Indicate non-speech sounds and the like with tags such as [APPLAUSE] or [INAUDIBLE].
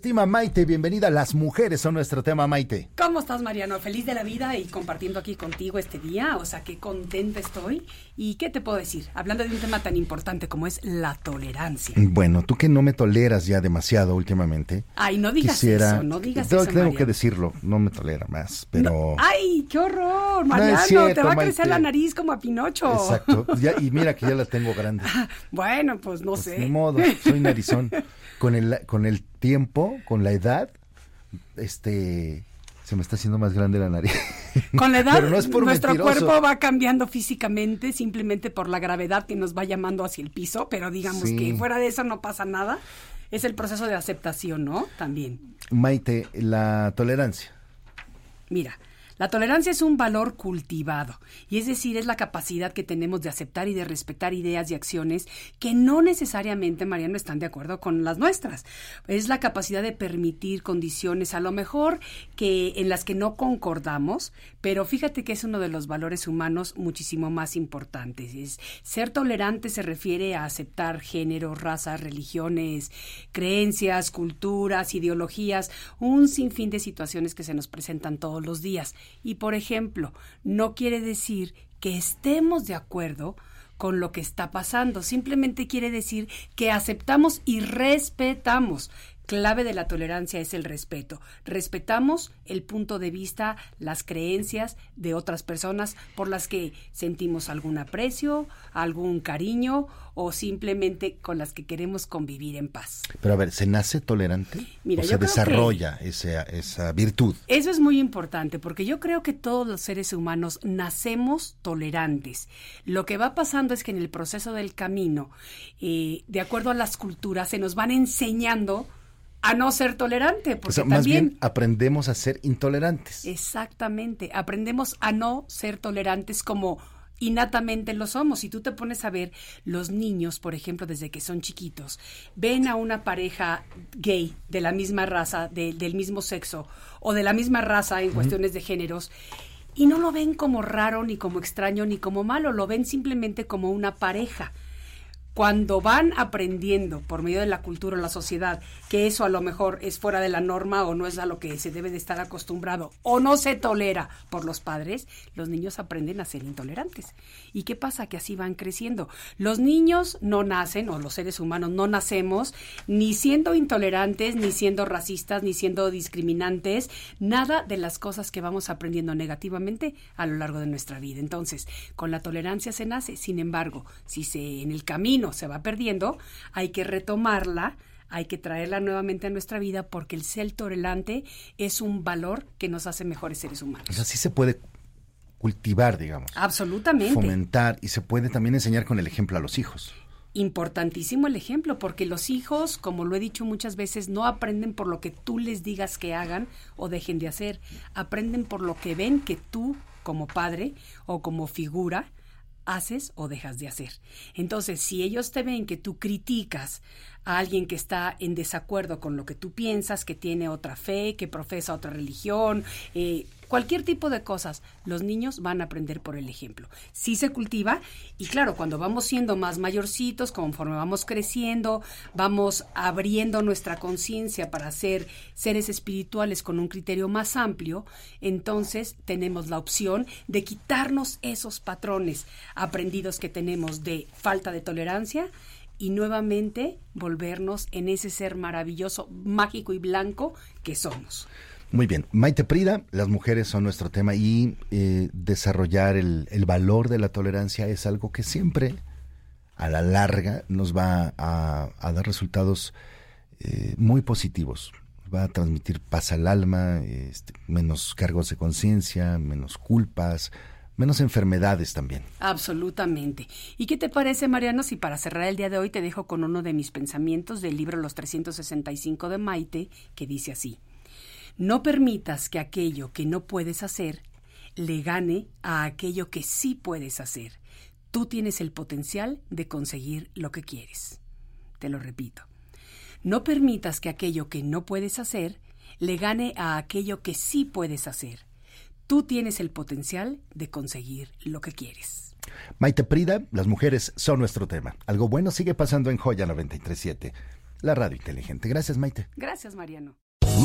Estima Maite, bienvenida. Las mujeres son nuestro tema, Maite. ¿Cómo estás, Mariano? Feliz de la vida y compartiendo aquí contigo este día. O sea, qué contenta estoy. ¿Y qué te puedo decir? Hablando de un tema tan importante como es la tolerancia. Bueno, tú que no me toleras ya demasiado últimamente. Ay, no digas quisiera, eso, no digas tengo, eso, Tengo Mariano. que decirlo, no me tolera más, pero... No, ¡Ay, qué horror! No Mariano, te va a crecer Maite. la nariz como a Pinocho. Exacto. Ya- y mira que ya la tengo [LAUGHS] grande. Bueno, pues no Pues sé. Ni modo, soy narizón. Con el, con el tiempo, con la edad, este... Se me está haciendo más grande la nariz. Con la [LAUGHS] edad, no nuestro mentiroso. cuerpo va cambiando físicamente simplemente por la gravedad que nos va llamando hacia el piso, pero digamos Sí. que fuera de eso no pasa nada. Es el proceso de aceptación, ¿no? También. Maite, la tolerancia. Mira, la tolerancia es un valor cultivado, y es decir, es la capacidad que tenemos de aceptar y de respetar ideas y acciones que no necesariamente, Mariano, están de acuerdo con las nuestras. Es la capacidad de permitir condiciones, a lo mejor, que en las que no concordamos, pero fíjate que es uno de los valores humanos muchísimo más importantes. Es, ser tolerante se refiere a aceptar géneros, razas, religiones, creencias, culturas, ideologías, un sinfín de situaciones que se nos presentan todos los días. Y, por ejemplo, no quiere decir que estemos de acuerdo con lo que está pasando, simplemente quiere decir que aceptamos y respetamos. Clave de la tolerancia es el respeto. Respetamos el punto de vista, las creencias de otras personas por las que sentimos algún aprecio, algún cariño o simplemente con las que queremos convivir en paz. Pero a ver, ¿se nace tolerante? Mira, ¿O se desarrolla esa, esa virtud? Eso es muy importante porque yo creo que todos los seres humanos nacemos tolerantes. Lo que va pasando es que en el proceso del camino, eh, de acuerdo a las culturas, se nos van enseñando a no ser tolerante. Porque O sea, más también, bien aprendemos a ser intolerantes. Exactamente, aprendemos a no ser tolerantes como innatamente lo somos. Si tú te pones a ver, los niños, por ejemplo, desde que son chiquitos, ven a una pareja gay de la misma raza, de- del mismo sexo o de la misma raza en cuestiones de géneros. Y no lo ven como raro, ni como extraño, ni como malo, lo ven simplemente como una pareja cuando van aprendiendo por medio de la cultura o la sociedad que eso a lo mejor es fuera de la norma o no es a lo que se debe de estar acostumbrado o no se tolera por los padres, los niños aprenden a ser intolerantes. ¿Y qué pasa? Que así van creciendo. Los niños no nacen, o los seres humanos no nacemos, ni siendo intolerantes, ni siendo racistas, ni siendo discriminantes, nada de las cosas que vamos aprendiendo negativamente a lo largo de nuestra vida. Entonces, con la tolerancia se nace, sin embargo, si se en el camino se va perdiendo, hay que retomarla, hay que traerla nuevamente a nuestra vida porque el ser tolerante es un valor que nos hace mejores seres humanos. O sea, sí se puede cultivar, digamos, Absolutamente. fomentar y se puede también enseñar con el ejemplo a los hijos. Importantísimo el ejemplo, porque los hijos, como lo he dicho muchas veces, no aprenden por lo que tú les digas que hagan o dejen de hacer, aprenden por lo que ven que tú, como padre o como figura, haces o dejas de hacer. Entonces, si ellos te ven que tú criticas a alguien que está en desacuerdo con lo que tú piensas, que tiene otra fe, que profesa otra religión, eh, cualquier tipo de cosas, los niños van a aprender por el ejemplo. Sí se cultiva y claro, cuando vamos siendo más mayorcitos, conforme vamos creciendo, vamos abriendo nuestra conciencia para ser seres espirituales con un criterio más amplio, entonces tenemos la opción de quitarnos esos patrones aprendidos que tenemos de falta de tolerancia y nuevamente volvernos en ese ser maravilloso, mágico y blanco que somos. Muy bien, Maite Prida, las mujeres son nuestro tema y eh, desarrollar el, el valor de la tolerancia es algo que siempre a la larga nos va a, a dar resultados eh, muy positivos. Va a transmitir paz al alma, este, menos cargos de conciencia, menos culpas, menos enfermedades también. Absolutamente. ¿Y qué te parece, Mariano, si para cerrar el día de hoy te dejo con uno de mis pensamientos del libro Los 365 de Maite, que dice así, no permitas que aquello que no puedes hacer le gane a aquello que sí puedes hacer. Tú tienes el potencial de conseguir lo que quieres. Te lo repito. No permitas que aquello que no puedes hacer le gane a aquello que sí puedes hacer. Tú tienes el potencial de conseguir lo que quieres. Maite Prida, las mujeres son nuestro tema. Algo bueno sigue pasando en Joya 937, la radio inteligente. Gracias, Maite. Gracias, Mariano.